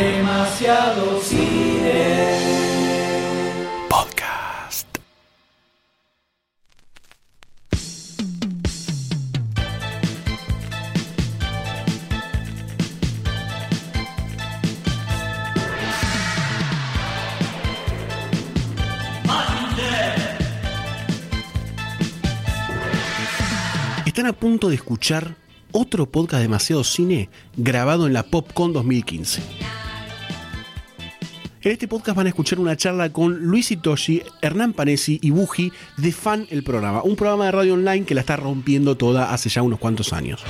Demasiado cine. Podcast. Están a punto de escuchar otro podcast demasiado cine grabado en la PopCon 2015. En este podcast van a escuchar una charla con Luis Itoshi, Hernán Panesi y Buji de Fan el programa, un programa de radio online que la está rompiendo toda hace ya unos cuantos años.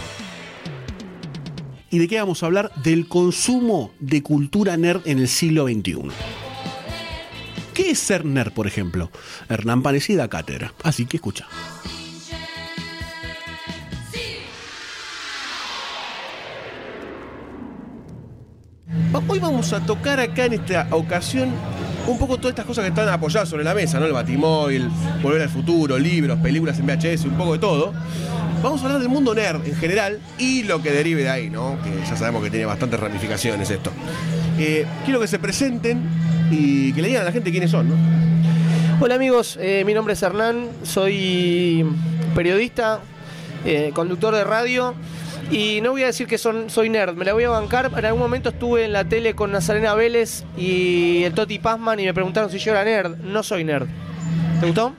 ¿Y de qué vamos a hablar? Del consumo de cultura nerd en el siglo XXI. ¿Qué es ser nerd, por ejemplo? Hernán Panesi da cátedra, así que escucha. Hoy vamos a tocar acá en esta ocasión un poco todas estas cosas que están apoyadas sobre la mesa, ¿no? El Batimóvil, Volver al Futuro, libros, películas en VHS, un poco de todo. Vamos a hablar del mundo nerd en general y lo que derive de ahí, ¿no? Que ya sabemos que tiene bastantes ramificaciones esto. Eh, quiero que se presenten y que le digan a la gente quiénes son, ¿no? Hola amigos, eh, mi nombre es Hernán, soy periodista, eh, conductor de radio y no voy a decir que soy nerd, me la voy a bancar. En algún momento estuve en la tele con Nazarena Vélez y el Toti Pazman y me preguntaron si yo era nerd. No soy nerd. ¿Te gustó?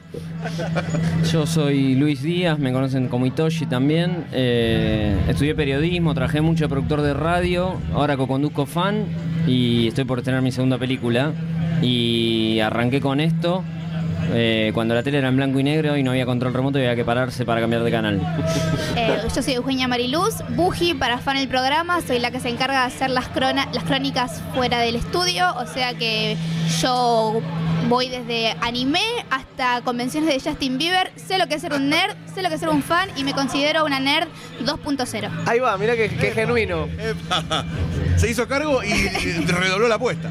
Yo soy Luis Díaz, me conocen como Itoshi también. Eh, estudié periodismo, trabajé mucho de productor de radio, ahora co-conduzco fan y estoy por estrenar mi segunda película. Y arranqué con esto eh, cuando la tele era en blanco y negro y no había control remoto y había que pararse para cambiar de canal. Eh, yo soy Eugenia Mariluz, Buji para fan el programa, soy la que se encarga de hacer las, crona- las crónicas fuera del estudio, o sea que yo voy desde anime hasta convenciones de Justin Bieber, sé lo que es ser un nerd, sé lo que es ser un fan y me considero una nerd 2.0. Ahí va, mira que, que genuino. Epa. Se hizo cargo y, y redobló la apuesta.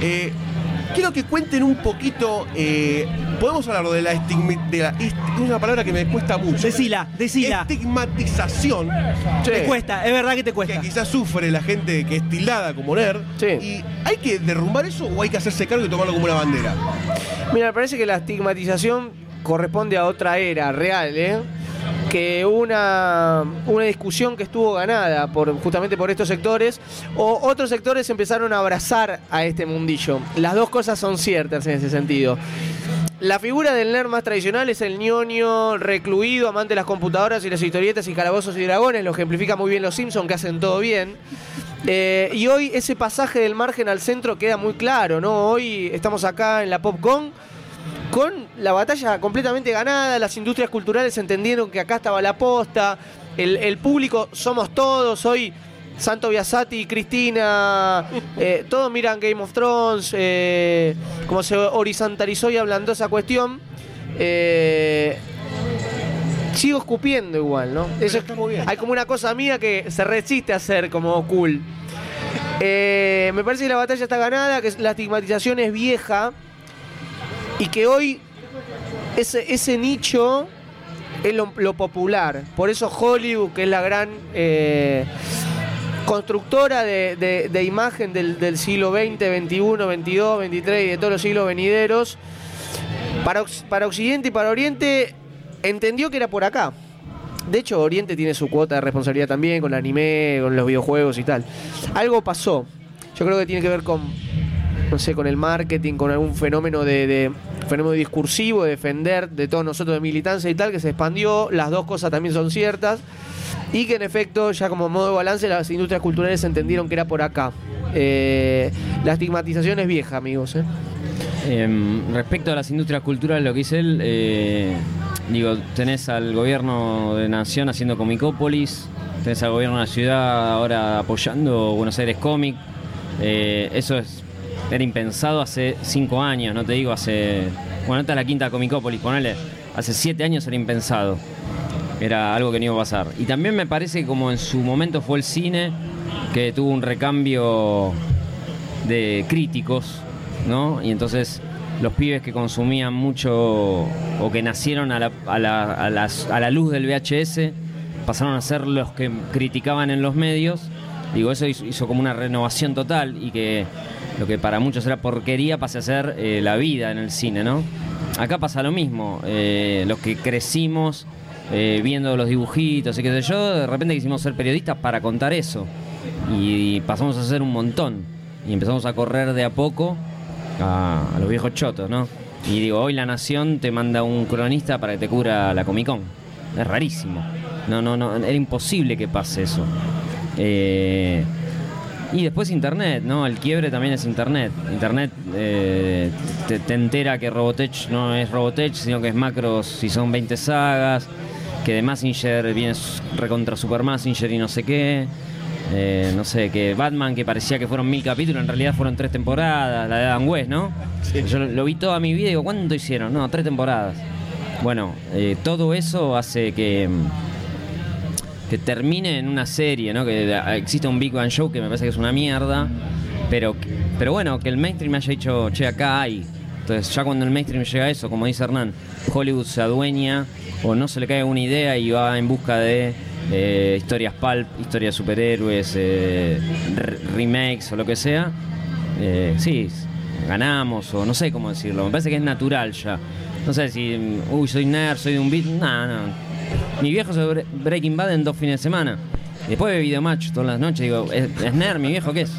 Eh, quiero que cuenten un poquito. eh, Podemos hablar de la estigma- de la est- una palabra que me cuesta mucho. Decila, decila. Estigmatización Te cuesta, es verdad que te que cuesta. quizás sufre la gente que es tildada como nerd. Sí. ¿Y hay que derrumbar eso o hay que hacerse cargo y tomarlo como una bandera? Mira, me parece que la estigmatización corresponde a otra era real, ¿eh? Que una, una discusión que estuvo ganada por, justamente por estos sectores, o otros sectores empezaron a abrazar a este mundillo. Las dos cosas son ciertas en ese sentido. La figura del nerd más tradicional es el ñoño recluido, amante de las computadoras y las historietas y calabozos y dragones, lo ejemplifica muy bien los Simpsons, que hacen todo bien. Eh, y hoy ese pasaje del margen al centro queda muy claro, ¿no? Hoy estamos acá en la PopCon con la batalla completamente ganada, las industrias culturales entendieron que acá estaba la posta, el, el público somos todos, hoy Santo Biasati, Cristina, eh, todos miran Game of Thrones, eh, como se horizontalizó y ablandó esa cuestión. eh, sigo escupiendo igual, ¿no? Eso está muy bien. Hay como una cosa mía que se resiste a ser como cool. Me parece que la batalla está ganada, que la estigmatización es vieja y que hoy ese, ese nicho es lo, popular. Por eso Hollywood, que es la gran eh, constructora de, de- imagen del, siglo XX, XXI, XXII, XXIII y de todos los siglos venideros, para, para Occidente y para Oriente entendió que era por acá. De hecho, Oriente tiene su cuota de responsabilidad también con el anime, con los videojuegos y tal. Algo pasó. Yo creo que tiene que ver con, no sé, con el marketing, con algún fenómeno de- fenómeno discursivo, de defender de todos nosotros de militancia y tal, que se expandió. Las dos cosas también son ciertas. Y que en efecto, ya como modo de balance, las industrias culturales entendieron que era por acá. Eh, la estigmatización es vieja, amigos. ¿eh? Em, respecto a las industrias culturales, lo que dice él, eh, digo, tenés al gobierno de Nación haciendo Comicópolis, tenés al gobierno de la ciudad ahora apoyando Buenos Aires Comic. Eso es era impensado hace cinco años, no te digo hace. Bueno, esta es la quinta Comicópolis, ponele. Hace siete años era impensado. Era algo que no iba a pasar. Y también me parece que como en su momento fue el cine, que tuvo un recambio de críticos, ¿no? Y entonces los pibes que consumían mucho o que nacieron a la, a la- a a la luz del VHS pasaron a ser los que criticaban en los medios Digo, eso hizo, como una renovación total y que lo que para muchos era porquería pase a ser eh, la vida en el cine, ¿no? Acá pasa lo mismo. eh, los que crecimos eh, viendo los dibujitos y qué sé yo, de repente quisimos ser periodistas para contar eso. Y, pasamos a hacer un montón. Y empezamos a correr de a poco a, a los viejos chotos, ¿no? Y digo, hoy La Nación te manda un cronista para que te cubra la Comic Con. Es rarísimo. No, no, no, era imposible que pase eso. Eh, y después Internet, ¿no? El quiebre también es Internet. Internet eh, te, te entera que Robotech no es Robotech, sino que es Macros si son 20 sagas, que de Massinger viene recontra Super Massinger y no sé qué. Eh, no sé, que Batman, que parecía que fueron mil capítulos, en realidad fueron tres temporadas, la de Adam West, ¿no? Yo lo, lo vi toda mi vida y digo, ¿cuánto hicieron? No, tres temporadas. Bueno, eh, todo eso hace que, que termine en una serie, ¿no? Que exista un Big Bang Show que me parece que es una mierda, pero, pero bueno, que el mainstream haya dicho, che, acá hay. Entonces, ya cuando el mainstream llega a eso, como dice Hernán, Hollywood se adueña o no se le cae una idea y va en busca de eh, historias pulp, historias superhéroes, eh, re- remakes o lo que sea. Eh, sí, ganamos o no sé cómo decirlo. Me parece que es natural ya. No sé si, uy, soy nerd, soy de un beat. No, no. Mi viejo se ve Breaking Bad en dos fines de semana. Después ve Videomatch todas las noches. Digo, ¿es, nerd mi viejo qué es?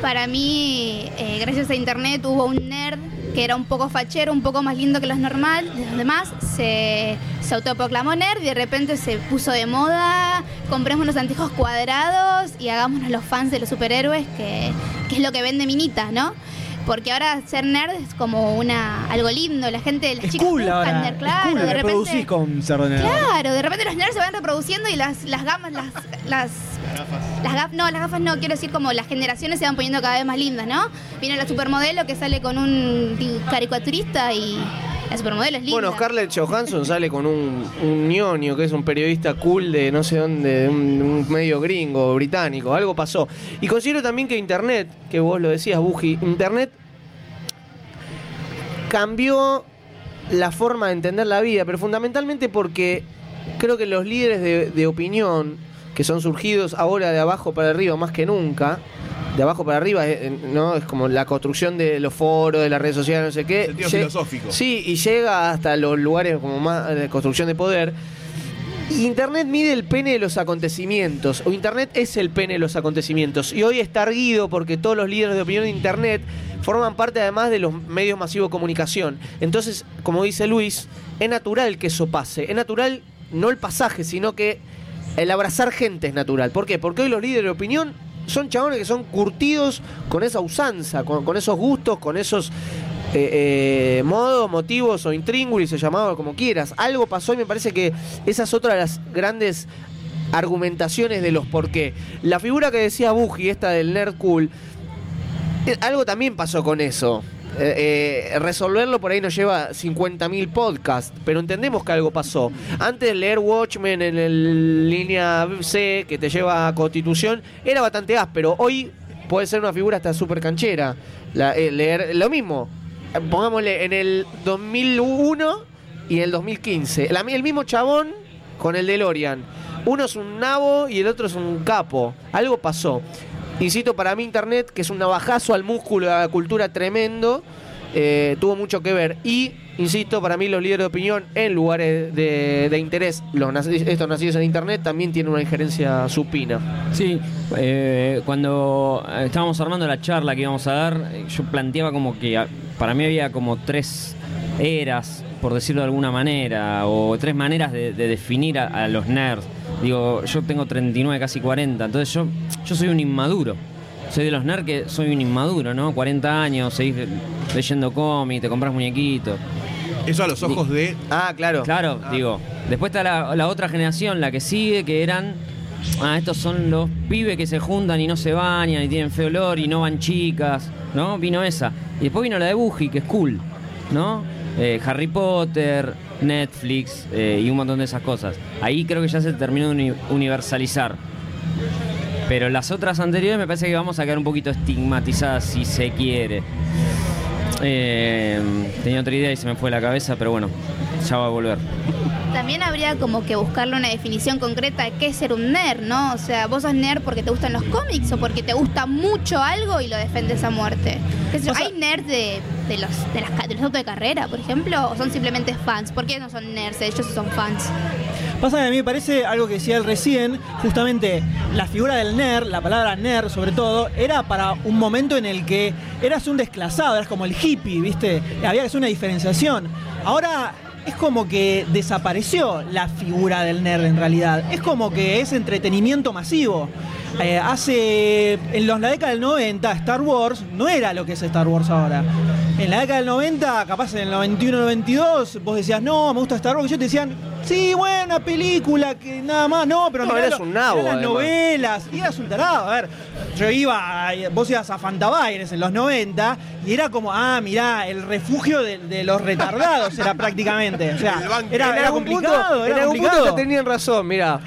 Para mí, eh, gracias a internet, hubo un nerd que era un poco fachero, un poco más lindo que los normal, los demás. Se, se autoproclamó nerd y de repente se puso de moda. Compremos los anteojos cuadrados y hagámonos los fans de los superhéroes, que, que es lo que vende Minita, ¿no? Porque ahora ser nerd es como una algo lindo, la gente, las Es chicas cool buscan ahora. nerd, es claro, cool de repente. con nerd. Claro, de repente los nerds se van reproduciendo y las, las gamas, las, las, las gafas, no, las gafas no, quiero decir como las generaciones se van poniendo cada vez más lindas, ¿no? Viene la supermodelo que sale con un caricaturista y la supermodelo es linda. Bueno, Scarlett Johansson sale con un, un ñoño que es un periodista cool de no sé dónde, de un, medio gringo, británico, algo pasó. Y considero también que Internet, que vos lo decías, Buji, Internet cambió la forma de entender la vida, pero fundamentalmente porque creo que los líderes de, de opinión, que son surgidos ahora de abajo para arriba más que nunca, de abajo para arriba, eh, ¿no? Es como la construcción de los foros, de las redes sociales, no sé qué. Sentido Lle- filosófico. Sí, y llega hasta los lugares como más de construcción de poder. Internet mide el pene de los acontecimientos, o Internet es el pene de los acontecimientos. Y hoy está erguido porque todos los líderes de opinión de Internet forman parte además de los medios masivos de comunicación. Entonces, como dice Luis, es natural que eso pase. Es natural no el pasaje, sino que el abrazar gente es natural. ¿Por qué? Porque hoy los líderes de opinión son chabones que son curtidos con esa usanza, con, esos gustos, con esos eh, eh, modos, motivos o intríngulis, se llamaba como quieras. Algo pasó y me parece que esa es otra de las grandes argumentaciones de los por qué. La figura que decía Buji, esta del nerd cool, eh, algo también pasó con eso. Eh, eh, resolverlo por ahí nos lleva 50.000 podcasts, pero entendemos que algo pasó. Antes leer Watchmen en el línea C, que te lleva a Constitución, era bastante áspero. Hoy puede ser una figura hasta súper canchera. Eh, leer lo mismo. Pongámosle en el 2001 y en el 2015. La- el mismo chabón con el DeLorean. Uno es un nabo y el otro es un capo. Algo pasó. Insisto, para mí Internet, que es un navajazo al músculo, a la cultura tremendo, eh, tuvo mucho que ver. Y, insisto, para mí los líderes de opinión en lugares de, interés, los estos nacidos en Internet, también tienen una injerencia supina. Sí, eh, cuando estábamos armando la charla que íbamos a dar, yo planteaba como que para mí había como tres eras, por decirlo de alguna manera, o tres maneras de, de definir a, a los nerds. Digo, yo tengo 39, casi 40, entonces yo, yo soy un inmaduro. Soy de los nerds que soy un inmaduro, ¿no? 40 años, seguís leyendo cómics, te compras muñequitos. Eso a los ojos de. Ah, claro. Claro, digo. Después está la, la otra generación, la que sigue, que eran. Ah, estos son los pibes que se juntan y no se bañan y tienen feo olor y no van chicas, ¿no? Vino esa. Y después vino la de Buji, que es cool, ¿no? Eh, Harry Potter, Netflix eh, y un montón de esas cosas. Ahí creo que ya se terminó de uni- universalizar. Pero las otras anteriores me parece que vamos a quedar un poquito estigmatizadas si se quiere. Eh, tenía otra idea y se me fue la cabeza, pero bueno. Ya va a volver. También habría como que buscarle una definición concreta de qué es ser un nerd, ¿no? O sea, vos sos nerd porque te gustan los cómics o porque te gusta mucho algo y lo defendes a muerte. ¿Qué sé yo, O sea- ¿Hay nerds de, de los, de, las, de los autos de carrera, por ejemplo? ¿O son simplemente fans? ¿Por qué no son nerds? Ellos son fans. Pasa que a mí me parece algo que decía él recién, justamente la figura del nerd, la palabra nerd sobre todo, era para un momento en el que eras un desclasado, eras como el hippie, ¿viste? Había que hacer una diferenciación. Ahora es como que desapareció la figura del nerd en realidad. Es como que es entretenimiento masivo. Eh, hace, en los, la década del 90, Star Wars no era lo que es Star Wars ahora. En la década del 90, capaz en el 91, 92, vos decías, no, me gusta Star Wars. Y yo te decían, sí, buena película, que nada más, no, pero No, mirá eras un nabo, las novelas. Y eras un tarado. A ver, yo iba, vos ibas a Fantabaires en los 90 y era como, ah, mirá, el refugio de, de los retardados era prácticamente. O sea, era, era algún complicado. punto, en era algún complicado. punto te tenían razón, mirá.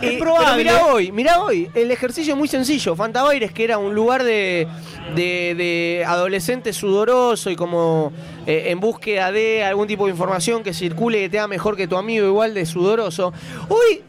Es Eh, probable. Pero mirá hoy, mirá hoy. El ejercicio es muy sencillo. Fantabaires, que era un lugar de, de, de adolescente sudoroso y como eh, en búsqueda de algún tipo de información que circule que te haga mejor que tu amigo, igual de sudoroso. Hoy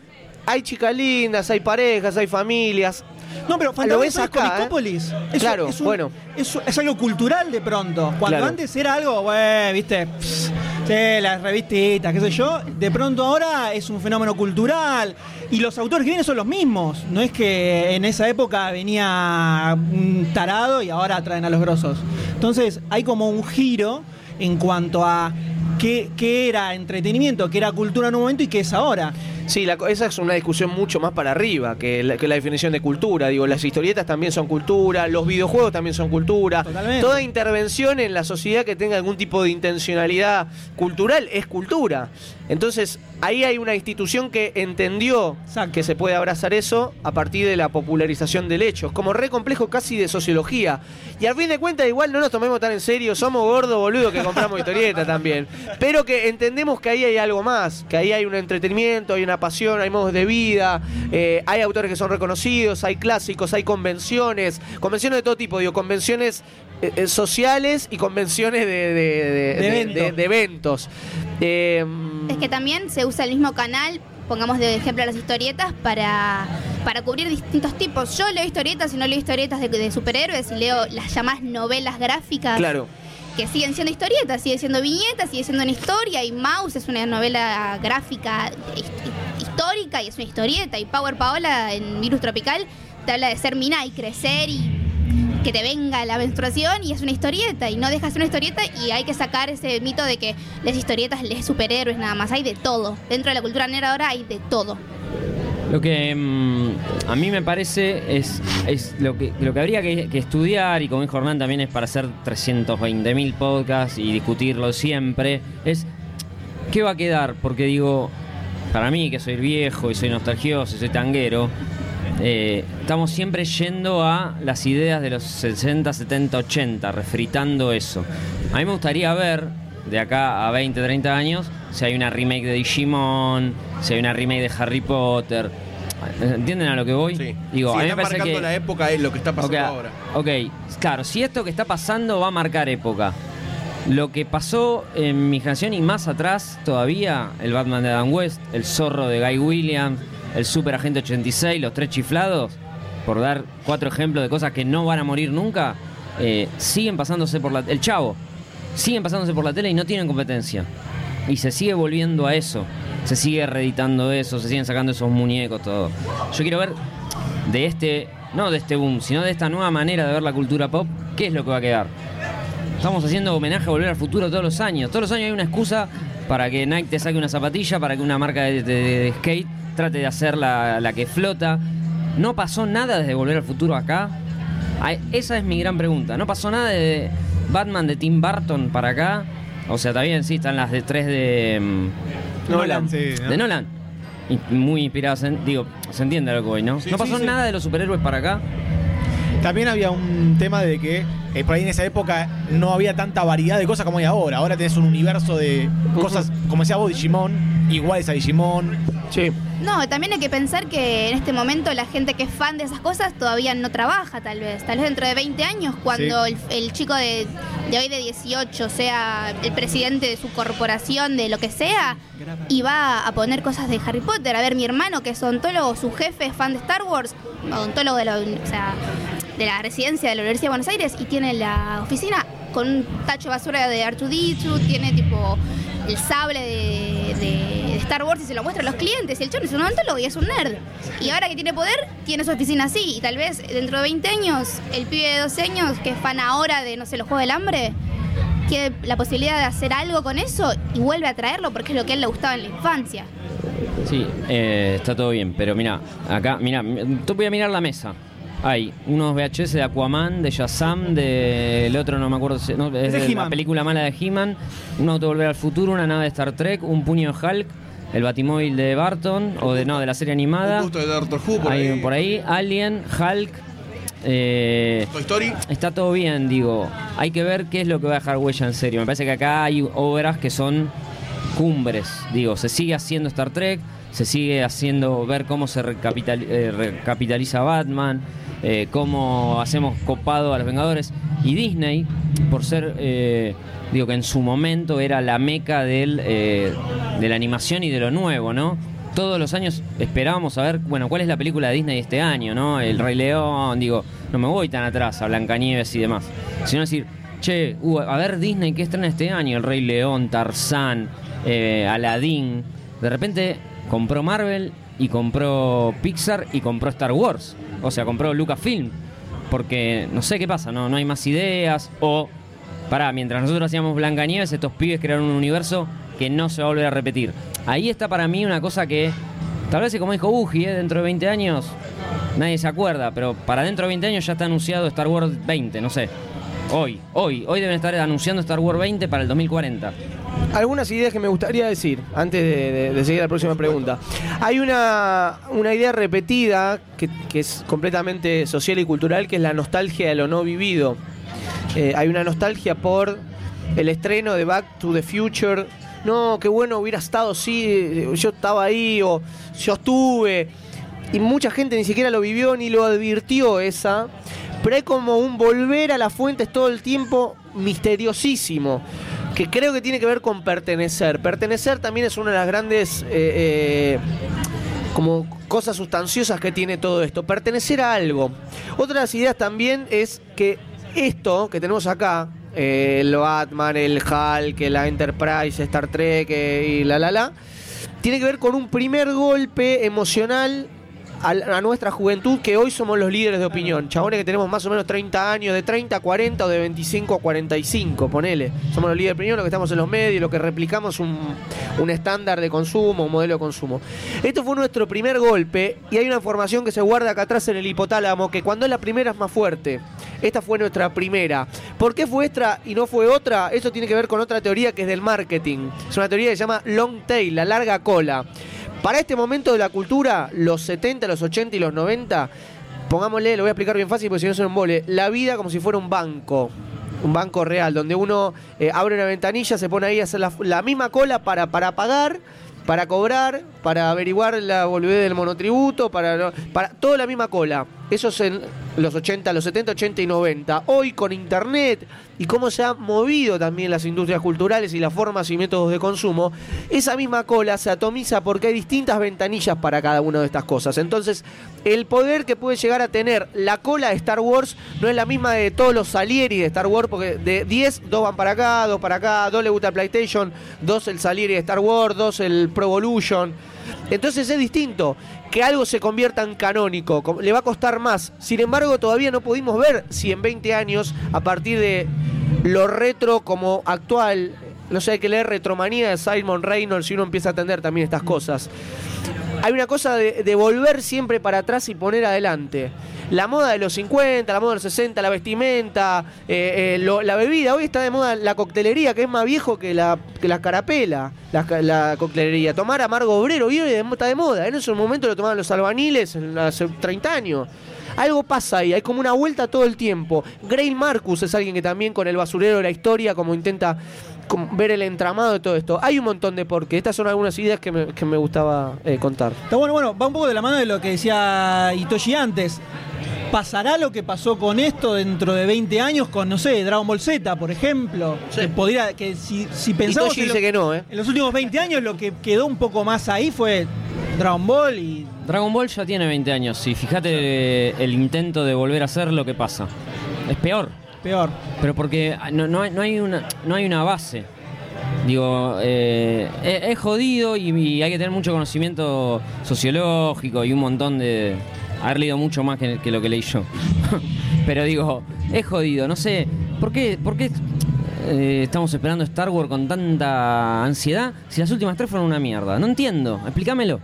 hay chicas lindas, hay parejas, hay familias. No, pero Lo Fantabaires ves acá, ¿eh? Es, Claro, es un- bueno. Es, es algo cultural de pronto. Cuando Claro. antes era algo, güey, viste, pss, sí, las revistitas, qué sé yo, de pronto ahora es un fenómeno cultural. Y los autores que vienen son los mismos. No es que en esa época venía un tarado y ahora traen a los grosos. Entonces hay como un giro en cuanto a qué, qué era entretenimiento, qué era cultura en un momento y qué es ahora. Sí, la esa es una discusión mucho más para arriba que la, que la definición de cultura. Digo, las historietas también son cultura, los videojuegos también son cultura. Totalmente. Toda intervención en la sociedad que tenga algún tipo de intencionalidad cultural es cultura. Entonces, ahí hay una institución que entendió Exacto. que se puede abrazar eso a partir de la popularización del hecho. Es como re complejo casi de sociología. Y al fin de cuentas, igual no nos tomemos tan en serio, somos gordos boludo que compramos historieta también. Pero que entendemos que ahí hay algo más, que ahí hay un entretenimiento, hay una pasión, hay modos de vida, eh, hay autores que son reconocidos, hay clásicos, hay convenciones, convenciones de todo tipo, digo, convenciones eh, eh, sociales y convenciones de, de- de- de- evento. de- de eventos. Eh, Es que también se usa el mismo canal, pongamos de ejemplo las historietas, para, para cubrir distintos tipos. Yo leo historietas y no leo historietas de, de superhéroes y leo las llamadas novelas gráficas. claro. Que siguen siendo historietas, siguen siendo viñetas, sigue siendo una historia. Y Mouse es una novela gráfica hist- histórica y es una historieta. Y Power Paola en Virus Tropical te habla de ser mina y crecer y que te venga la menstruación y es una historieta y no deja de ser una historieta y hay que sacar ese mito de que las historietas les superhéroes nada más, hay de todo. Dentro de la cultura nerd ahora hay de todo. Lo que mm, a mí me parece es, lo, que, lo que habría que, que estudiar, y como dijo Hernán también es para hacer 320.000 podcasts y discutirlo siempre, es qué va a quedar, porque digo, para mí que soy viejo y soy nostalgioso y soy tanguero, eh, estamos siempre yendo a las ideas de los 60, 70, 80, refritando eso. A mí me gustaría ver, de acá a 20, 30 años, si hay una remake de Digimon, si hay una remake de Harry Potter. ¿Entienden a lo que voy? Sí. Digo, Sí, a mí me parece marcando que... la época es lo que está pasando ahora. ok, claro, si esto que está pasando va a marcar época. Lo que pasó en mi generación y más atrás todavía, el Batman de Adam West, el zorro de Guy Williams, el Super Agente 86, los tres chiflados, por dar cuatro ejemplos de cosas que no van a morir nunca, eh, siguen pasándose por la... El chavo, siguen pasándose por la tele y no tienen competencia. Y se sigue volviendo a eso. Se sigue reeditando eso, se siguen sacando esos muñecos, todo. Yo quiero ver de este, no de este boom, sino de esta nueva manera de ver la cultura pop, ¿qué es lo que va a quedar? Estamos haciendo homenaje a Volver al Futuro todos los años. Todos los años hay una excusa para que Nike te saque una zapatilla, para que una marca de, de- de skate trate de hacer la, la que flota. ¿No pasó nada desde Volver al Futuro acá? Ay, Esa es mi gran pregunta. ¿No pasó nada de Batman de Tim Burton para acá? O sea, bien, sí, están las de tres de... mm, Nolan. Sí, ¿no? de Nolan. Y muy inspiradas en. Digo, se entiende a lo que voy, ¿no? Sí, no pasó sí. nada de los superhéroes para acá. También había un tema de que eh, por ahí en esa época no había tanta variedad de cosas como hay ahora. Ahora tenés un universo de cosas, como decía vos, Digimon, iguales a Digimon. Sí. No, también hay que pensar que en este momento la gente que es fan de esas cosas todavía no trabaja, tal vez. Tal vez dentro de 20 años, cuando el, el chico de, de hoy de 18 sea el presidente de su corporación, de lo que sea, y va a poner cosas de Harry Potter. A ver, mi hermano, que es odontólogo, su jefe es fan de Star Wars, odontólogo de la, o sea, de la residencia de la Universidad de Buenos Aires, y tiene la oficina con un tacho de basura de R2D2, tiene tipo el sable de Star Wars y se lo muestra a los clientes. Y el chon es un odontólogo y es un nerd. Y ahora que tiene poder, tiene su oficina así. Y tal vez dentro de 20 años, el pibe de 12 años, que es fan ahora de, no sé, los Juegos del Hambre, tiene la posibilidad de hacer algo con eso y vuelve a traerlo porque es lo que a él le gustaba en la infancia. Sí, eh, está todo bien, pero mira, acá, mira, tú voy a mirar la mesa. Hay unos VHS de Aquaman, de Shazam, del otro no me acuerdo, si- no, es de de la película mala de He-Man, un auto volver al futuro, una nave de Star Trek, un puño de Hulk, el batimóvil de Barton, o de no, de la serie animada. Un gusto de Doctor Who por Hay ahí. por ahí, Alien, Hulk. eh, Toy Story. Está todo bien, digo. Hay que ver qué es lo que va a dejar huella en serio. Me parece que acá hay obras que son cumbres. Digo, se sigue haciendo Star Trek, se sigue haciendo ver cómo se recapital- eh, recapitaliza Batman, eh, cómo hacemos copado a los Vengadores. Y Disney, por ser, eh, digo que en su momento era la meca del, eh, de la animación y de lo nuevo, ¿no? Todos los años esperábamos a ver, bueno, cuál es la película de Disney este año, ¿no? El Rey León, digo, no me voy tan atrás a Blancanieves y demás. Sino decir, che, uh, a ver Disney, ¿qué estrena este año? El Rey León, Tarzán, Aladdin. De repente compró Marvel y compró Pixar y compró Star Wars. O sea, compró Lucasfilm. Porque no sé qué pasa, no, no hay más ideas. O, pará, mientras nosotros hacíamos Blancanieves, estos pibes crearon un universo que no se va a volver a repetir. Ahí está para mí una cosa que, tal vez como dijo Buji, ¿eh? dentro de 20 años, nadie se acuerda, pero para dentro de 20 años ya está anunciado Star Wars 20, no sé. Hoy, hoy, hoy deben estar anunciando Star Wars 20 para el 2040. Algunas ideas que me gustaría decir antes de, seguir a la próxima pregunta. Hay una, una idea repetida que, que es completamente social y cultural, que es la nostalgia de lo no vivido. Eh, hay una nostalgia por el estreno de Back to the Future. No, qué bueno hubiera estado, sí, yo estaba ahí o yo estuve. Y mucha gente ni siquiera lo vivió ni lo advirtió esa. Pero hay como un volver a las fuentes todo el tiempo misteriosísimo. Que creo que tiene que ver con pertenecer. Pertenecer también es una de las grandes eh, eh, como cosas sustanciosas que tiene todo esto. Pertenecer a algo. Otra de las ideas también es que esto que tenemos acá, eh, el Batman, el Hulk, la Enterprise, Star Trek eh, y la la la, tiene que ver con un primer golpe emocional a, a nuestra juventud que hoy somos los líderes de opinión. Chabones que tenemos más o menos 30 años, de 30 a 40 o de 25 a 45, ponele. Somos los líderes de opinión, los que estamos en los medios, los que replicamos un, un estándar de consumo, un modelo de consumo. Esto fue nuestro primer golpe y hay una información que se guarda acá atrás en el hipotálamo que cuando es la primera es más fuerte. Esta fue nuestra primera. ¿Por qué fue esta y no fue otra? Eso tiene que ver con otra teoría que es del marketing. Es una teoría que se llama long tail, la larga cola. Para este momento de la cultura, los 70, los 80 y los 90, pongámosle, lo voy a explicar bien fácil porque si no se me embole, la vida como si fuera un banco. Un banco real, donde uno eh, abre una ventanilla, se pone ahí a hacer la, misma cola para, para pagar, para cobrar, para averiguar la boludez del monotributo, para, para toda la misma cola. Eso es en los 80, los 70, 80 y 90. Hoy con internet y cómo se han movido también las industrias culturales y las formas y métodos de consumo, esa misma cola se atomiza porque hay distintas ventanillas para cada una de estas cosas. Entonces, el poder que puede llegar a tener la cola de Star Wars no es la misma de todos los Salieri de Star Wars, porque de 10, dos van para acá, dos para acá, dos le gusta el PlayStation, dos el Salieri de Star Wars, dos el Pro Evolution. Entonces es distinto que algo se convierta en canónico, co- le va a costar más. Sin embargo, todavía no pudimos ver si en 20 años, a partir de lo retro como actual, no sé, hay que leer Retromanía de Simon Reynolds y uno empieza a entender también estas cosas. Hay una cosa de volver siempre para atrás y poner adelante. La moda de los 50, la moda de los 60, la vestimenta, eh, eh, la bebida. Hoy está de moda la coctelería, que es más viejo que la, que la carapela, la, coctelería. Tomar amargo obrero, y hoy está de moda. En ese momento lo tomaban los albaniles hace 30 años. Algo pasa ahí, hay como una vuelta todo el tiempo. Grail Marcus es alguien que también con el basurero de la historia, como intenta ver el entramado de todo esto. Hay un montón de por qué. Estas son algunas ideas que me, que me gustaba eh, contar. Está bueno, bueno, va un poco de la mano de lo que decía Itoshi antes. ¿Pasará lo que pasó con esto dentro de 20 años con, no sé, Dragon Ball Z, por ejemplo? Que podría, que si, si pensamos Toshi en, lo- dice que no, ¿eh? en los últimos 20 años lo que quedó un poco más ahí fue Dragon Ball y Dragon Ball ya tiene 20 años y fíjate el intento de volver a hacer lo que pasa. Es peor, peor. pero porque no, no hay, no hay una, no hay una base. Digo, eh, es, es jodido y, y hay que tener mucho conocimiento sociológico y un montón de... Haber leído mucho más que, lo que leí yo. Pero digo, es jodido, no sé, ¿por qué, por qué eh, estamos esperando Star Wars con tanta ansiedad si las últimas tres fueron una mierda? No entiendo, explícamelo.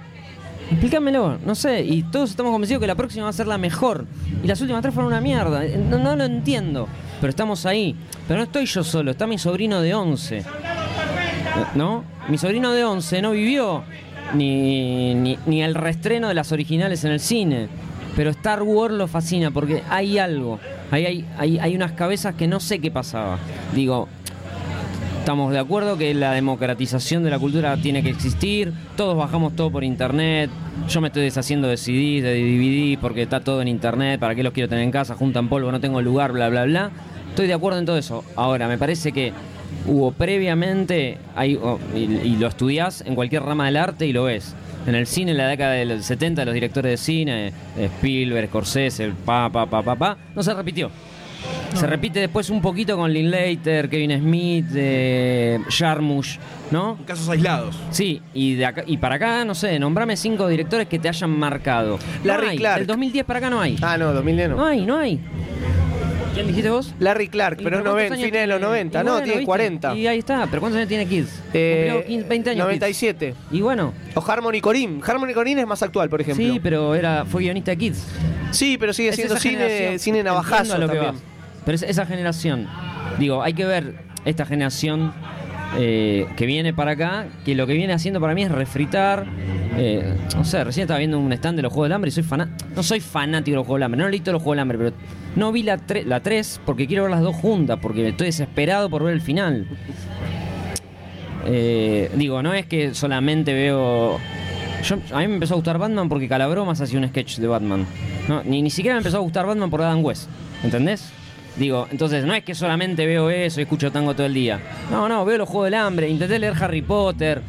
Explícamelo, no sé, y todos estamos convencidos que la próxima va a ser la mejor. Y las últimas tres fueron una mierda. Eh, No, lo entiendo, pero estamos ahí. Pero no estoy yo solo, está mi sobrino de 11. ¿No? Mi sobrino de 11 no vivió ni, ni, ni el reestreno de las originales en el cine. Pero Star Wars lo fascina porque hay algo. Ahí hay, hay, hay unas cabezas que no sé qué pasaba. Digo, estamos de acuerdo que la democratización de la cultura tiene que existir, todos bajamos todo por internet, yo me estoy deshaciendo de CDs, de DVD, porque está todo en internet, ¿para qué los quiero tener en casa? Juntan polvo, no tengo lugar, bla, bla, bla. Estoy de acuerdo en todo eso. Ahora, me parece que hubo previamente, hay, oh, y, y lo estudiás en cualquier rama del arte y lo ves. En el cine, en la década del 70, los directores de cine, eh, Spielberg, Scorsese, pa, pa, pa, pa, pa, no se repitió. Se repite después un poquito con Linklater, Kevin Smith, eh, Jarmusch, ¿no? Casos aislados. Sí, y de acá, y para acá, no sé, nombrame cinco directores que te hayan marcado. Larry no hay, Clark. Del 2010 para acá no hay. Ah, no, 2010 No no. hay, no hay. ¿Quién dijiste vos? Larry Clark, ¿Y pero es noven, fines de los tiene? 90. Y no, tiene ¿viste? 40. Y ahí está, pero ¿cuántos años tiene Kids? Eh, Cumplió 15, 20 años. Kids. 97. Y bueno, O Harmony Corinne. Harmony Corinne es más actual, por ejemplo. sí, pero era, fue guionista de Kids. Sí, pero sigue Es siendo esa cine, generación. cine navajazo Entiendo a lo que también. vas. Pero es esa generación. Digo, hay que ver esta generación eh, que viene para acá, que lo que viene haciendo para mí es refritar. Eh, no sé, recién estaba viendo un stand de los Juegos del Hambre y soy fan no soy fanático de los Juegos del Hambre, no leí todos los Juegos del Hambre, pero no vi la 3 la tres porque quiero ver las dos juntas, porque estoy desesperado por ver el final. Eh, digo, no es que solamente veo. A mí me empezó a gustar Batman porque Calabromas hacía un sketch de Batman. No, ni, ni siquiera me empezó a gustar Batman por Adam West. ¿Entendés? Digo, entonces no es que solamente veo eso y escucho tango todo el día. No, no, veo los Juegos del Hambre, intenté leer Harry Potter.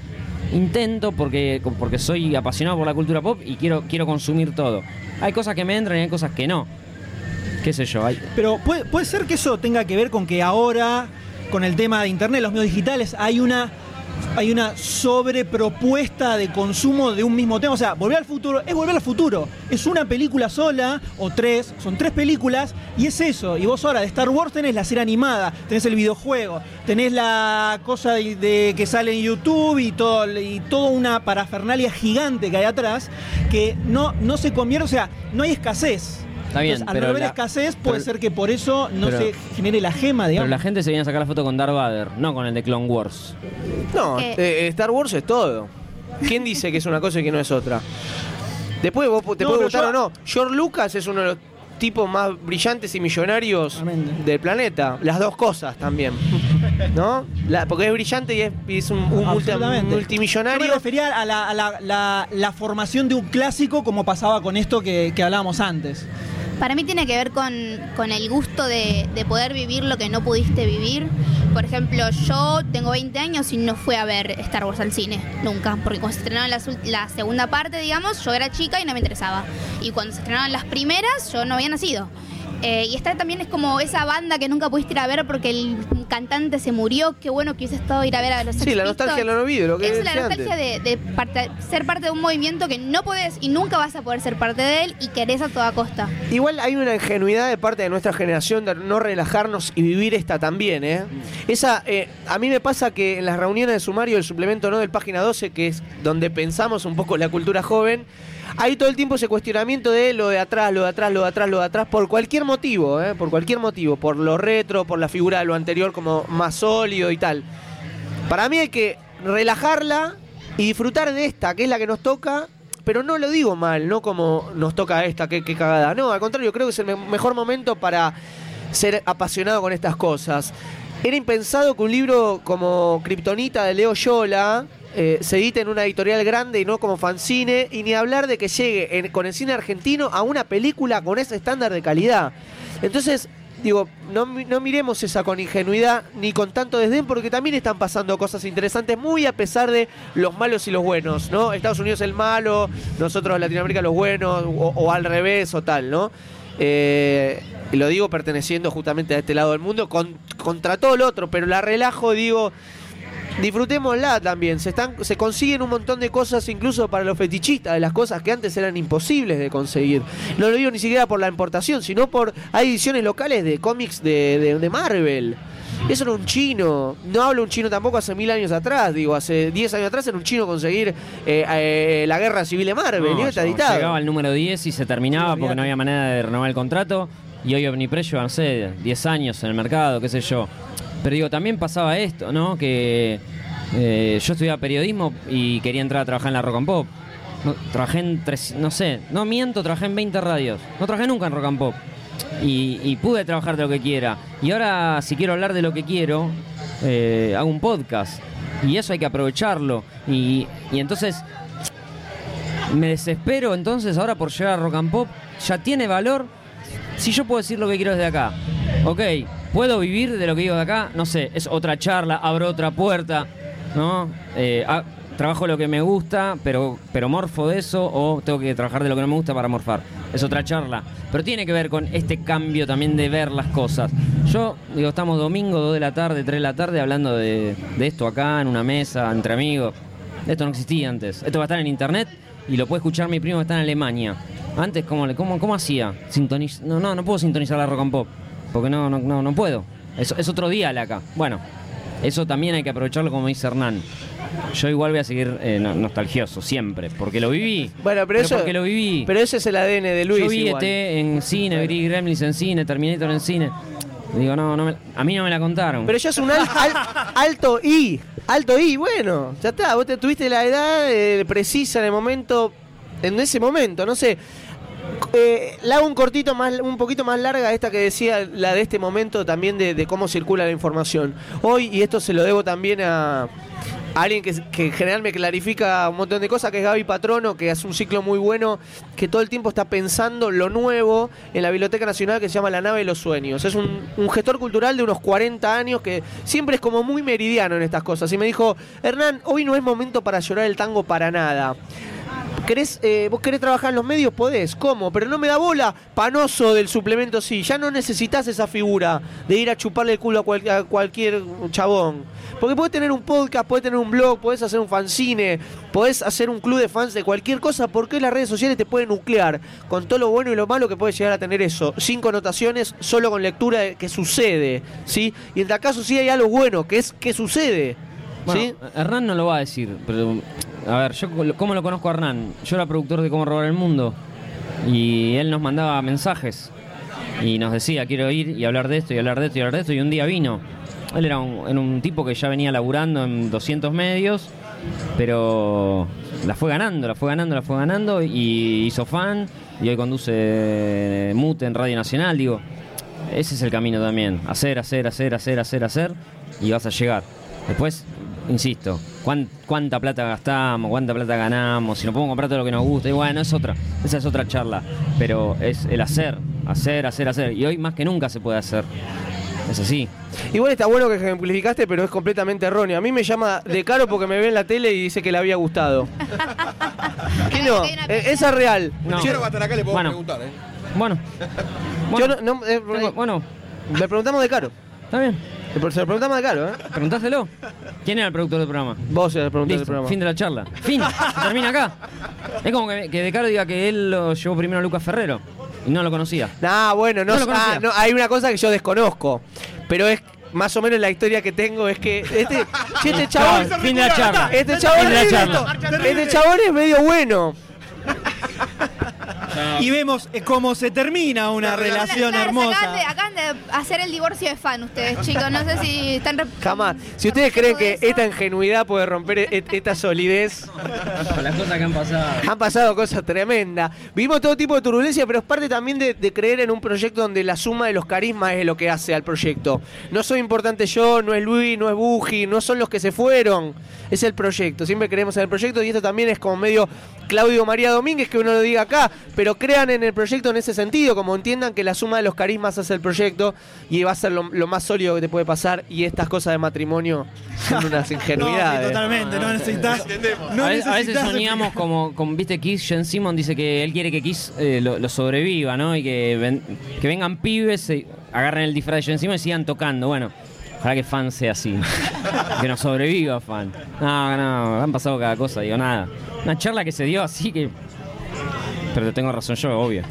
Intento porque, porque soy apasionado por la cultura pop y quiero, quiero consumir todo. Hay cosas que me entran y hay cosas que no. ¿Qué sé yo? Hay, Pero puede, puede ser que eso tenga que ver con que ahora, con el tema de internet, los medios digitales, hay una hay una sobrepropuesta de consumo de un mismo tema. O sea, volver al futuro es volver al futuro. Es una película sola, o tres, son tres películas, y es eso. Y vos ahora de Star Wars tenés la serie animada, tenés el videojuego, tenés la cosa de, que sale en YouTube y todo, y toda una parafernalia gigante que hay atrás, que no, no se convierte, o sea, no hay escasez. Está bien, Entonces, al pero no haber la- escasez, puede pero- ser que por eso no pero- se genere la gema, pero digamos. la gente se viene a sacar la foto con Darth Vader, no con el de Clone Wars. No, ¿Qué? eh, Star Wars es todo. ¿Quién dice que es una cosa y que no es otra? Después vos te No, puede pero gustar yo- o no. George Lucas es uno de los tipos más brillantes y millonarios del planeta. Las dos cosas también. ¿No? La- porque es brillante y es, y es un, un multi- Absolutamente. Yo me multimillonario. refería a la, a la- la- la formación de un clásico como pasaba con esto que, que hablábamos antes. Para mí tiene que ver con, con el gusto de, de poder vivir lo que no pudiste vivir. Por ejemplo, yo tengo 20 años y no fui a ver Star Wars al cine, nunca. Porque cuando se estrenaron ul- la, segunda parte, digamos, yo era chica y no me interesaba. Y cuando se estrenaron las primeras, yo no había nacido. Eh, y esta también es como esa banda que nunca pudiste ir a ver porque el cantante se murió. Qué bueno que hubiese estado ir a ver a los Sí, la nostalgia Pistols. no olvido, lo que Es la nostalgia antes. de, de parte- ser parte de un movimiento que no podés y nunca vas a poder ser parte de él y querés a toda costa. Igual hay una ingenuidad de parte de nuestra generación de no relajarnos y vivir esta también, ¿eh? Esa, eh, a mí me pasa que en las reuniones de sumario del suplemento no del página 12, que es donde pensamos un poco la cultura joven, hay todo el tiempo ese cuestionamiento de lo de atrás, lo de atrás, lo de atrás, lo de atrás, por cualquier motivo, ¿eh? Por cualquier motivo, por lo retro, por la figura de lo anterior como más sólido y tal. Para mí hay que relajarla y disfrutar de esta, que es la que nos toca, pero no lo digo mal, no como nos toca esta, qué, qué cagada. No, al contrario, creo que es el me- mejor momento para ser apasionado con estas cosas. Era impensado que un libro como Kryptonita de Leo Yola eh, se edite en una editorial grande y no como fanzine, y ni hablar de que llegue con el cine argentino a una película con ese estándar de calidad. Entonces, digo, no, no miremos esa con ingenuidad ni con tanto desdén, porque también están pasando cosas interesantes, muy a pesar de los malos y los buenos, ¿no? Estados Unidos el malo, nosotros Latinoamérica los buenos, o, al revés, o tal, ¿no? Eh, y lo digo perteneciendo justamente a este lado del mundo, con- contra todo el otro, pero la relajo, digo, disfrutémosla también. Se, están, se consiguen un montón de cosas, incluso para los fetichistas, de las cosas que antes eran imposibles de conseguir. No lo digo ni siquiera por la importación, sino por. Hay ediciones locales de cómics de, de- de Marvel. Eso era un chino. No hablo un chino tampoco hace mil años atrás. Digo, hace 10 años atrás era un chino conseguir eh, eh, la guerra civil de Marvel. No, y está editado. Llegaba al número 10 y se terminaba Sí, porque no había manera de renovar el contrato. Y hoy Omnipress lleva, no sé, 10 años en el mercado, qué sé yo. Pero digo, también pasaba esto, ¿no? Que eh, yo estudiaba periodismo y quería entrar a trabajar en la Rock and Pop. No, trabajé en, tres, no sé, no miento, trabajé en 20 radios. No trabajé nunca en Rock and Pop. Y, pude trabajar de lo que quiera. Y ahora, si quiero hablar de lo que quiero, eh, hago un podcast. Y eso hay que aprovecharlo. Y, y entonces, me desespero entonces ahora por llegar a Rock and Pop. Ya tiene valor si yo puedo decir lo que quiero desde acá. Ok, puedo vivir de lo que digo de acá. No sé, es otra charla, abro otra puerta. ¿No? Eh, ah, trabajo lo que me gusta, pero, pero morfo de eso. O tengo que trabajar de lo que no me gusta para morfar. Es otra charla. Pero tiene que ver con este cambio también de ver las cosas. Yo, digo, estamos domingo, 2 de la tarde, 3 de la tarde, hablando de, esto acá, en una mesa, entre amigos. Esto no existía antes. Esto va a estar en internet y lo puede escuchar mi primo que está en Alemania. Antes, ¿cómo, cómo, cómo hacía? Sintoniz no, no, no puedo sintonizar la rock and pop. Porque no, no, no, no puedo. Es, es otro día la acá. Bueno, eso también hay que aprovecharlo como dice Hernán. Yo igual voy a seguir eh, no- nostalgioso, siempre. Porque lo viví. Bueno, pero, eso. porque lo viví. Pero ese es el ADN de Luis. Yo vi igual. ET en cine, vi Gremlins en cine, Terminator en cine. Digo, no, no me- a mí no me la contaron. Pero ya es un al- al- alto I. Alto I, bueno, ya está. Vos te tuviste la edad eh, precisa en el momento. En ese momento, no sé. Eh, la hago un cortito más, un poquito más larga esta que decía la de este momento también de, de cómo circula la información. Hoy, y esto se lo debo también a, alguien que, que en general me clarifica un montón de cosas, que es Gaby Patrono, que hace un ciclo muy bueno, que todo el tiempo está pensando lo nuevo en la Biblioteca Nacional que se llama La Nave de los Sueños. Es un, un gestor cultural de unos 40 años que siempre es como muy meridiano en estas cosas. Y me dijo, Hernán, hoy no es momento para llorar el tango para nada. ¿Querés, eh, ¿Vos querés trabajar en los medios? Podés. ¿Cómo? Pero no me da bola. Panoso del suplemento, sí. Ya no necesitas esa figura de ir a chuparle el culo a, cual- a cualquier chabón. Porque podés tener un podcast, podés tener un blog, podés hacer un fanzine, podés hacer un club de fans de cualquier cosa. porque las redes sociales te pueden nuclear con todo lo bueno y lo malo que puede llegar a tener eso? Sin connotaciones, solo con lectura de que sucede. ¿sí? Y en tal caso sí hay algo bueno, que es que sucede. Bueno, ¿sí? Hernán no lo va a decir, pero a ver, yo cómo lo conozco a Hernán. Yo era productor de Cómo robar el mundo y él nos mandaba mensajes y nos decía quiero ir y hablar de esto y hablar de esto y hablar de esto y un día vino. Él era un, era un tipo que ya venía laburando en 200 medios, pero la fue ganando, la fue ganando, la fue ganando y hizo fan y hoy conduce Mute en Radio Nacional. Digo, ese es el camino también. Hacer, hacer, hacer, hacer, hacer, hacer y vas a llegar. Después, insisto, cuán- cuánta plata gastamos, cuánta plata ganamos, si nos podemos comprar todo lo que nos gusta. Y bueno, es otra, esa es otra charla. Pero es el hacer, hacer, hacer, hacer. Y hoy más que nunca se puede hacer. Es así. Igual está bueno que ejemplificaste, pero es completamente erróneo. A mí me llama de caro porque me ve en la tele y dice que le había gustado. ¿Qué no? Eh, esa es real. No. Si ahora va a estar acá, le podemos Bueno. preguntar, ¿eh? Bueno. Yo no, no, eh, bueno, le preguntamos de caro. está bien. Se lo preguntamos de caro, ¿eh? Preguntáselo. ¿Quién era el productor del programa? Vos se le preguntaste del programa. fin de la charla. Fin, se termina acá. Es como que, que De Caro diga que él lo llevó primero a Lucas Ferrero y no lo conocía. Nah, bueno, no, No lo conocía. ah, no, hay una cosa que yo desconozco. Pero es más o menos la historia que tengo es que este, che, este chabón, fin de la charla. este chabón, Fin de la es- charla. este chabón es medio bueno. Y vemos eh, cómo se termina una relación Claro, hermosa. Acaban de, acaban de hacer el divorcio de fan ustedes, chicos. No sé si están... Jamás. Si ustedes creen que eso. esta ingenuidad puede romper e- esta solidez, Con las cosas que han pasado. han pasado cosas tremendas. Vivimos todo tipo de turbulencia, pero es parte también de, de creer en un proyecto donde la suma de los carismas es lo que hace al proyecto. No soy importante yo, no es Luis, no es Buji, no son los que se fueron. Es el proyecto. Siempre creemos en el proyecto y esto también es como medio Claudio María Domínguez, que uno lo diga acá, pero crean en el proyecto en ese sentido, como entiendan que la suma de los carismas hace el proyecto y va a ser lo, lo más sólido que te puede pasar y estas cosas de matrimonio son unas No, ingenuidades. sí, totalmente, no necesitas. No a, veces, a veces necesitas- soñamos como, como, viste, Kiss, Jen Simon dice que él quiere que Kiss eh, lo, lo sobreviva, ¿no? Y que, ven- que vengan pibes, se agarren el disfraz de Jen Simon y sigan tocando. Bueno, ojalá que fan sea así. que nos sobreviva fan. No, no, han pasado cada cosa, digo, nada. Una charla que se dio así que... Pero te tengo razón yo, obvio.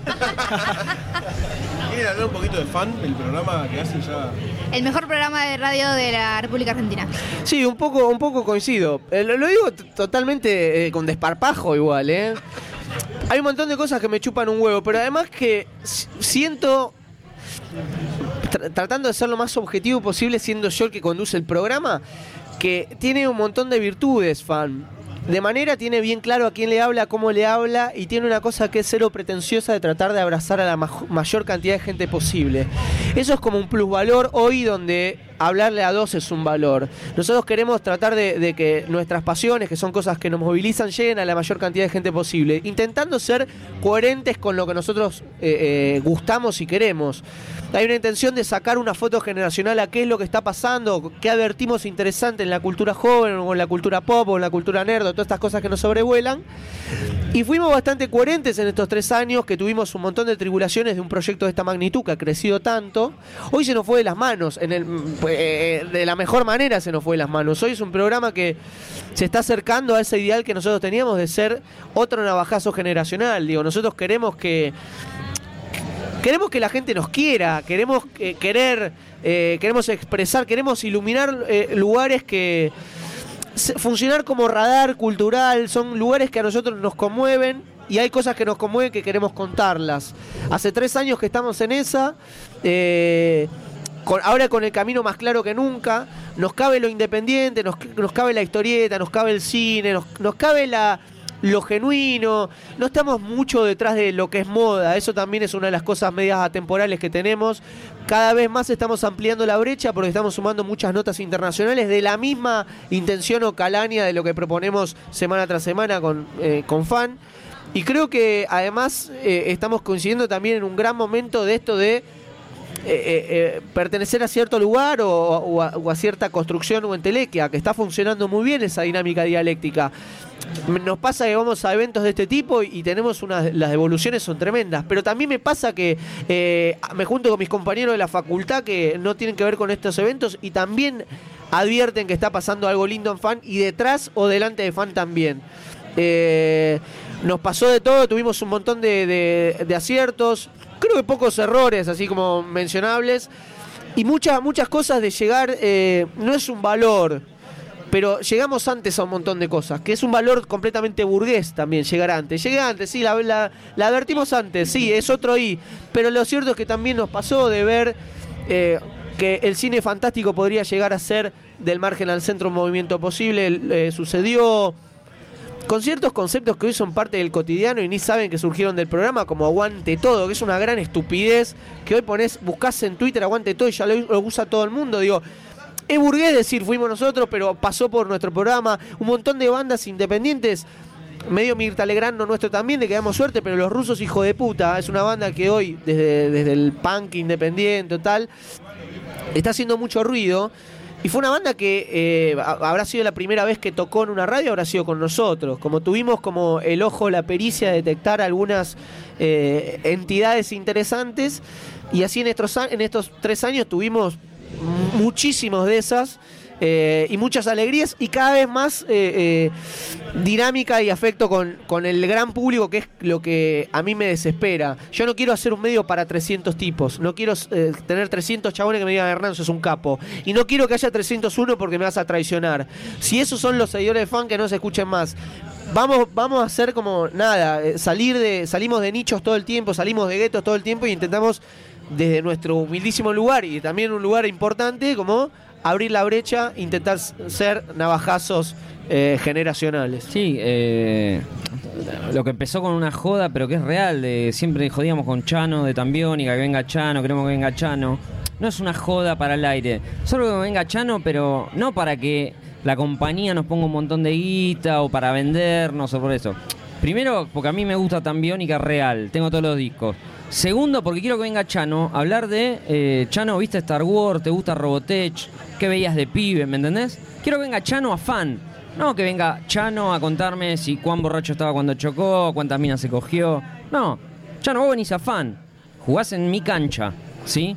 ¿Quieren hablar un poquito de fan, el programa que hacen ya? El mejor programa de radio de la República Argentina. Sí, un poco, un poco coincido. Eh, lo, lo digo totalmente eh, con desparpajo igual, ¿eh? Hay un montón de cosas que me chupan un huevo, pero además que siento, tra- tratando de ser lo más objetivo posible, siendo yo el que conduce el programa, que tiene un montón de virtudes, fan. De manera tiene bien claro a quién le habla, cómo le habla y tiene una cosa que es cero pretenciosa de tratar de abrazar a la mayor cantidad de gente posible. Eso es como un plusvalor hoy donde hablarle a dos es un valor. Nosotros queremos tratar de, que nuestras pasiones, que son cosas que nos movilizan, lleguen a la mayor cantidad de gente posible, intentando ser coherentes con lo que nosotros eh, eh, gustamos y queremos. Hay una intención de sacar una foto generacional a qué es lo que está pasando, qué advertimos interesante en la cultura joven, o en la cultura pop, o en la cultura nerd, o todas estas cosas que nos sobrevuelan. Y fuimos bastante coherentes en estos tres años que tuvimos un montón de tribulaciones de un proyecto de esta magnitud que ha crecido tanto. Hoy se nos fue de las manos, en el, eh, de la mejor manera se nos fue las manos. Hoy es un programa que se está acercando a ese ideal que nosotros teníamos de ser otro navajazo generacional. Digo, nosotros queremos que queremos que la gente nos quiera, queremos eh, querer, eh, queremos expresar, queremos iluminar eh, lugares que funcionar como radar cultural, son lugares que a nosotros nos conmueven y hay cosas que nos conmueven que queremos contarlas. Hace tres años que estamos en esa, eh, con- ahora con el camino más claro que nunca, nos cabe lo independiente, nos, cabe la historieta, nos cabe el cine, nos, cabe lo genuino, no estamos mucho detrás de lo que es moda, eso también es una de las cosas medias atemporales que tenemos. Cada vez más estamos ampliando la brecha porque estamos sumando muchas notas internacionales de la misma intención o calaña de lo que proponemos semana tras semana con, eh, con fan. Y creo que además eh, estamos coincidiendo también en un gran momento de esto de eh, eh, eh, pertenecer a cierto lugar o, a, cierta construcción o entelequia, que está funcionando muy bien esa dinámica dialéctica. Nos pasa que vamos a eventos de este tipo y tenemos unas, las devoluciones son tremendas, pero también me pasa que me junto con mis compañeros de la facultad que no tienen que ver con estos eventos y también advierten que está pasando algo lindo en fan y detrás o delante de fan también. Nos pasó de todo, tuvimos un montón de aciertos, creo que pocos errores, así como mencionables, y muchas, muchas cosas de llegar, eh, no es un valor, pero llegamos antes a un montón de cosas, que es un valor completamente burgués también, llegar antes. Llegué antes, sí, la, la, advertimos antes, sí, es otro I, pero lo cierto es que también nos pasó de ver eh, que el cine fantástico podría llegar a ser del margen al centro un movimiento posible, eh, sucedió con ciertos conceptos que hoy son parte del cotidiano y ni saben que surgieron del programa, como aguante todo, que es una gran estupidez, que hoy pones, buscas en Twitter aguante todo y ya lo, usa todo el mundo, digo. Es burgués decir fuimos nosotros, pero pasó por nuestro programa. Un montón de bandas independientes. Medio Mirta Legrand, no nuestro también, de que damos suerte, pero los rusos, hijo de puta, es una banda que hoy, desde, desde el punk independiente tal, está haciendo mucho ruido. Y fue una banda que eh, ha- habrá sido la primera vez que tocó en una radio, habrá sido con nosotros. Como tuvimos como el ojo, la pericia de detectar algunas eh, entidades interesantes. Y así en estos, en estos tres años tuvimos muchísimos de esas. Eh, y muchas alegrías y cada vez más eh, eh, dinámica y afecto con, con el gran público, que es lo que a mí me desespera. Yo no quiero hacer un medio para 300 tipos, no quiero tener 300 chabones que me digan, Hernán, sos un capo. Y no quiero que haya 301 porque me vas a traicionar. Si esos son los seguidores de fan, que no se escuchen más. Vamos, vamos a hacer como nada, salir de, salimos de nichos todo el tiempo, salimos de guetos todo el tiempo y intentamos desde nuestro humildísimo lugar y también un lugar importante como abrir la brecha, intentar ser navajazos eh, generacionales. Sí, eh, lo que empezó con una joda, pero que es real, de siempre jodíamos con Chano de Tambiónica, que venga Chano, queremos que venga Chano. No es una joda para el aire, solo que venga Chano, pero no para que la compañía nos ponga un montón de guita o para vendernos o por eso. Primero, porque a mí me gusta Tambiónica real, tengo todos los discos. Segundo, porque quiero que venga Chano a hablar de eh, Chano, ¿viste Star Wars? ¿Te gusta Robotech? ¿Qué veías de pibe? ¿Me entendés? Quiero que venga Chano a fan. No que venga Chano a contarme si cuán borracho estaba cuando chocó, cuántas minas se cogió. No, Chano, vos venís a fan. Jugás en mi cancha, ¿sí?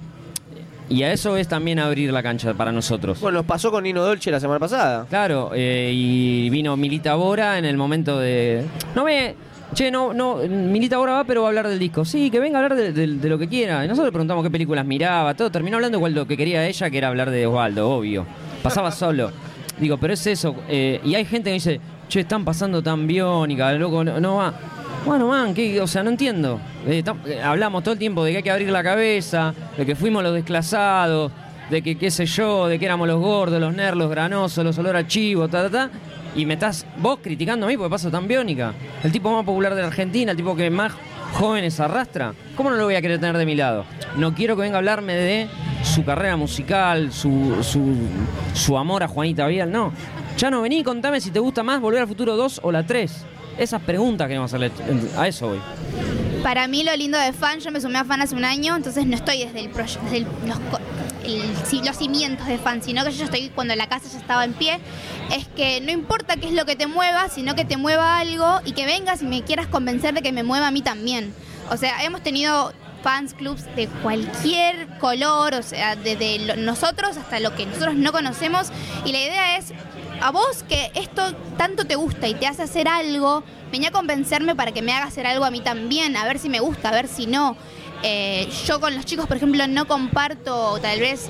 Y a eso es también abrir la cancha para nosotros. Bueno, nos pasó con Nino Dolce la semana pasada. Claro, eh, y vino Milita Bora en el momento de. No me. Che, no, no, Milita Bora va, pero va a hablar del disco. Sí, que venga a hablar de, de- de lo que quiera. Y nosotros le preguntamos qué películas miraba, todo. Terminó hablando igual de lo que quería ella, que era hablar de Osvaldo, obvio. Pasaba solo. Digo, pero es eso. eh, y hay gente que dice, che, están pasando tan biónica, loco, no, no va. Bueno, man, ¿qué? o sea, no entiendo. Eh, eh, hablamos todo el tiempo de que hay que abrir la cabeza, de que fuimos los desclasados, de que qué sé yo, de que éramos los gordos, los nerds, los granosos, los olor a chivo, ta, ta, ta. Y me estás vos criticando a mí porque paso tan biónica. El tipo más popular de la Argentina, el tipo que más jóvenes arrastra. ¿Cómo no lo voy a querer tener de mi lado? No quiero que venga a hablarme de su carrera musical, su, su, su amor a Juanita Vial, no. Ya no vení, contame si te gusta más Volver al Futuro 2 o la 3. Esas preguntas queremos hacerle. A eso voy. Para mí lo lindo de fan, yo me sumé a fan hace un año, entonces no estoy desde el desde el- los, los cimientos de fan, sino que yo estoy cuando la casa ya estaba en pie, es que no importa qué es lo que te mueva, sino que te mueva algo y que vengas y me quieras convencer de que me mueva a mí también. O sea, hemos tenido fans clubs de cualquier color, o sea, desde nosotros hasta lo que nosotros no conocemos y la idea es a vos que esto tanto te gusta y te hace hacer algo, venía a convencerme para que me haga hacer algo a mí también, a ver si me gusta, a ver si no. Eh, yo con los chicos, por ejemplo, no comparto tal vez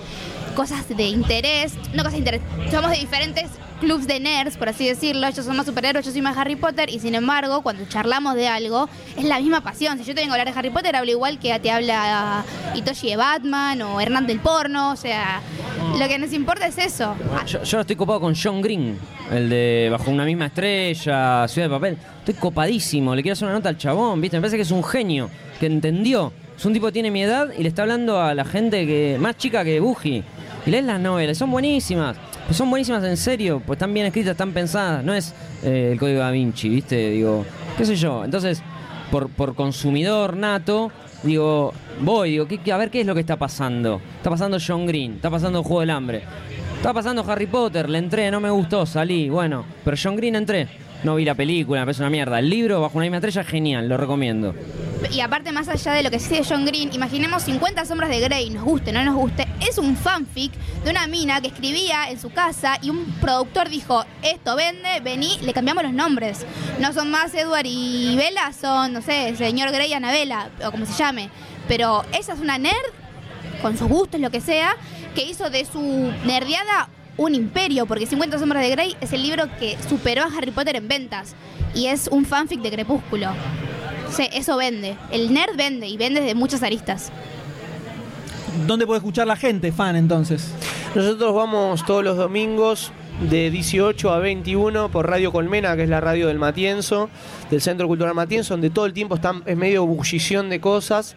cosas de interés, no cosas de interés, somos de diferentes clubs de nerds, por así decirlo, ellos son más superhéroes, yo soy más Harry Potter, y sin embargo, cuando charlamos de algo, es la misma pasión. Si yo te vengo a hablar de Harry Potter, hablo igual que te habla Itoshi de Batman o Hernán del porno, o sea, lo que nos importa es eso. Yo, yo estoy copado con John Green, el de Bajo una misma estrella, Ciudad de Papel. Estoy copadísimo, le quiero hacer una nota al chabón, ¿viste? Me parece que es un genio, que entendió. Es un tipo que tiene mi edad y le está hablando a la gente que más chica que Buji. Y lees las novelas, son buenísimas. Pues son buenísimas en serio, pues están bien escritas, están pensadas. No es eh, el código da Vinci, ¿viste? Digo, qué sé yo. Entonces, por, consumidor nato, digo, voy, digo, ¿qué- qué- a ver qué es lo que está pasando. Está pasando John Green, está pasando Juego del Hambre. Está pasando Harry Potter, le entré, no me gustó, salí, bueno. Pero John Green entré. No vi la película, me parece una mierda. El libro, Bajo una misma estrella, genial, lo recomiendo. Y aparte, más allá de lo que sigue John Green, imaginemos 50 sombras de Grey, nos guste no nos guste, es un fanfic de una mina que escribía en su casa y un productor dijo, esto vende, vení, le cambiamos los nombres. No son más Edward y Bella, son, no sé, señor Grey y Anabela, o como se llame. Pero esa es una nerd, con sus gustos, lo que sea, que hizo de su nerdeada un imperio, porque 50 sombras de Grey es el libro que superó a Harry Potter en ventas. Y es un fanfic de Crepúsculo. Sí, eso vende. El nerd vende y vende de muchas aristas. ¿Dónde puede escuchar la gente, fan, entonces? Nosotros vamos todos los domingos de 18 a 21 por Radio Colmena, que es la radio del Matienzo, del Centro Cultural Matienzo, donde todo el tiempo está en medio bullición de cosas.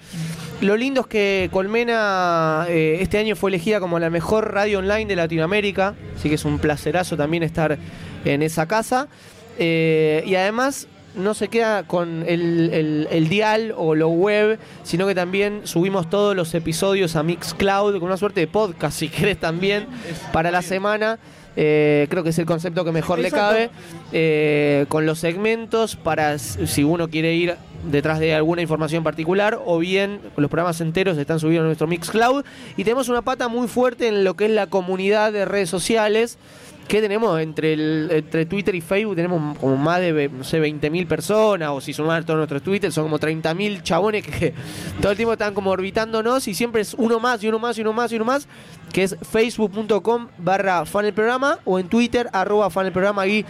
Lo lindo es que Colmena eh, este año fue elegida como la mejor radio online de Latinoamérica, así que es un placerazo también estar en esa casa. Eh, y además no se queda con el, el- el dial o lo web, sino que también subimos todos los episodios a Mixcloud, con una suerte de podcast, si querés también, para la semana. Eh, creo que es el concepto que mejor le cabe, eh, con los segmentos para si uno quiere ir detrás de alguna información particular o bien los programas enteros están subidos en nuestro Mixcloud. Y tenemos una pata muy fuerte en lo que es la comunidad de redes sociales que tenemos entre el, entre Twitter y Facebook tenemos como más de no sé 20.000 personas o si sumar todos nuestros Twitter son como 30.000 chabones que todo el tiempo están como orbitándonos y siempre es uno más y uno más y uno más y uno más que es facebook.com barra fan el programa o en Twitter arroba fan el programa e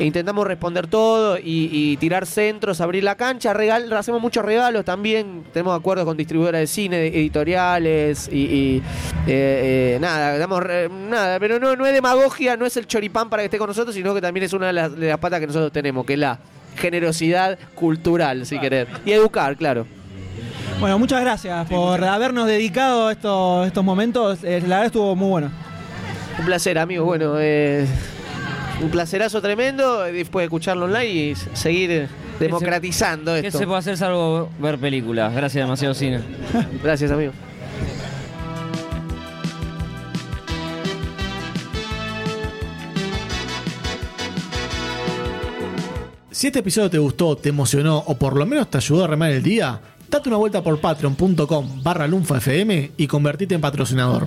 intentamos responder todo y, y tirar centros, abrir la cancha, regal, hacemos muchos regalos también, tenemos acuerdos con distribuidoras de cine, editoriales y, y, eh, eh, nada, damos re- nada, pero no, no es demagogia, no es el choripán para que esté con nosotros, sino que también es una de las, de las patas que nosotros tenemos, que es la generosidad cultural, si querés, y educar, claro. Bueno, muchas gracias por habernos dedicado estos, estos momentos. Eh, la verdad estuvo muy bueno. Un placer, amigo. Bueno, eh, un placerazo tremendo. eh, Después de escucharlo online y seguir eh, democratizando ¿Qué esto. se puede hacer salvo ver películas? Gracias demasiado cine. Gracias, amigo. Si este episodio te gustó, te emocionó o por lo menos te ayudó a remar el día, date una vuelta por patreon.com barra lunfafm y convertite en patrocinador.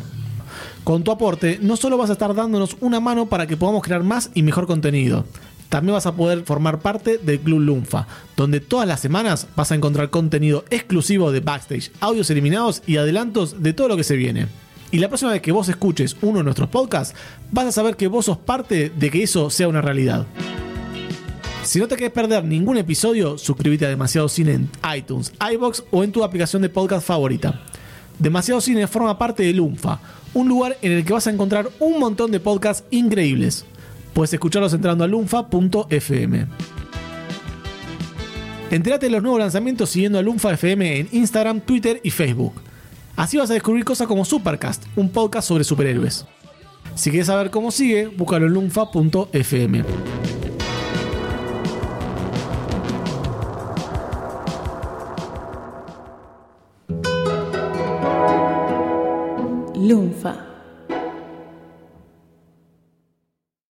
Con tu aporte, no solo vas a estar dándonos una mano para que podamos crear más y mejor contenido, también vas a poder formar parte del Club Lunfa, donde todas las semanas vas a encontrar contenido exclusivo de backstage, audios eliminados y adelantos de todo lo que se viene. Y la próxima vez que vos escuches uno de nuestros podcasts, vas a saber que vos sos parte de que eso sea una realidad. Si no te querés perder ningún episodio, suscríbete a Demasiado Cine en iTunes, iBox o en tu aplicación de podcast favorita. Demasiado Cine forma parte de Lunfa, un lugar en el que vas a encontrar un montón de podcasts increíbles. Puedes escucharlos entrando a lunfa.fm. Entérate de los nuevos lanzamientos siguiendo a Lunfa FM en Instagram, Twitter y Facebook. Así vas a descubrir cosas como Supercast, un podcast sobre superhéroes. Si quieres saber cómo sigue, búscalo en lunfa.fm. Lunfa.